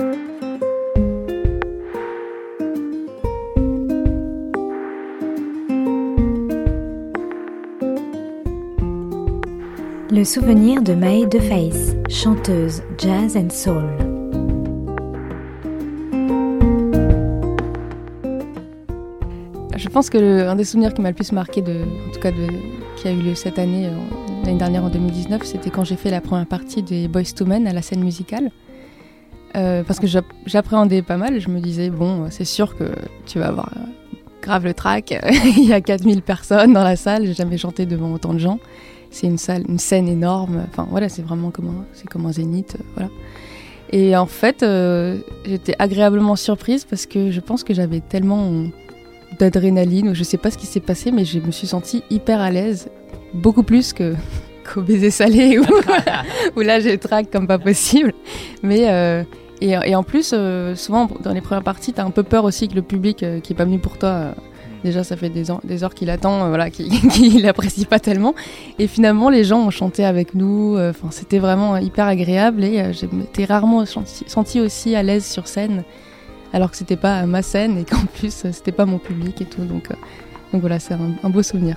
Le souvenir de Mae DeFace, chanteuse jazz and soul. Je pense que un des souvenirs qui m'a le plus marqué, en tout cas qui a eu lieu cette année, l'année dernière en 2019, c'était quand j'ai fait la première partie des Boys to Men à la scène musicale. Euh, parce que j'appréhendais pas mal, je me disais, bon, c'est sûr que tu vas avoir grave le track, il y a 4000 personnes dans la salle, j'ai jamais chanté devant autant de gens. C'est une salle, une scène énorme, enfin voilà, c'est vraiment comme un, comme un zénith, euh, voilà. Et en fait, euh, j'étais agréablement surprise parce que je pense que j'avais tellement d'adrénaline, ou je sais pas ce qui s'est passé, mais je me suis sentie hyper à l'aise, beaucoup plus que qu'au baiser salé, où, là j'ai le track comme pas possible. Mais euh, et, en plus, euh, souvent dans les premières parties, t'as un peu peur aussi que le public euh, qui est pas venu pour toi, déjà ça fait des, heures qu'il attend, voilà, qu'il l'apprécie pas tellement. Et finalement, les gens ont chanté avec nous. Enfin, c'était vraiment hyper agréable et j'étais rarement senti, aussi à l'aise sur scène, alors que c'était pas ma scène et qu'en plus c'était pas mon public et tout. Donc, donc voilà, c'est un beau souvenir.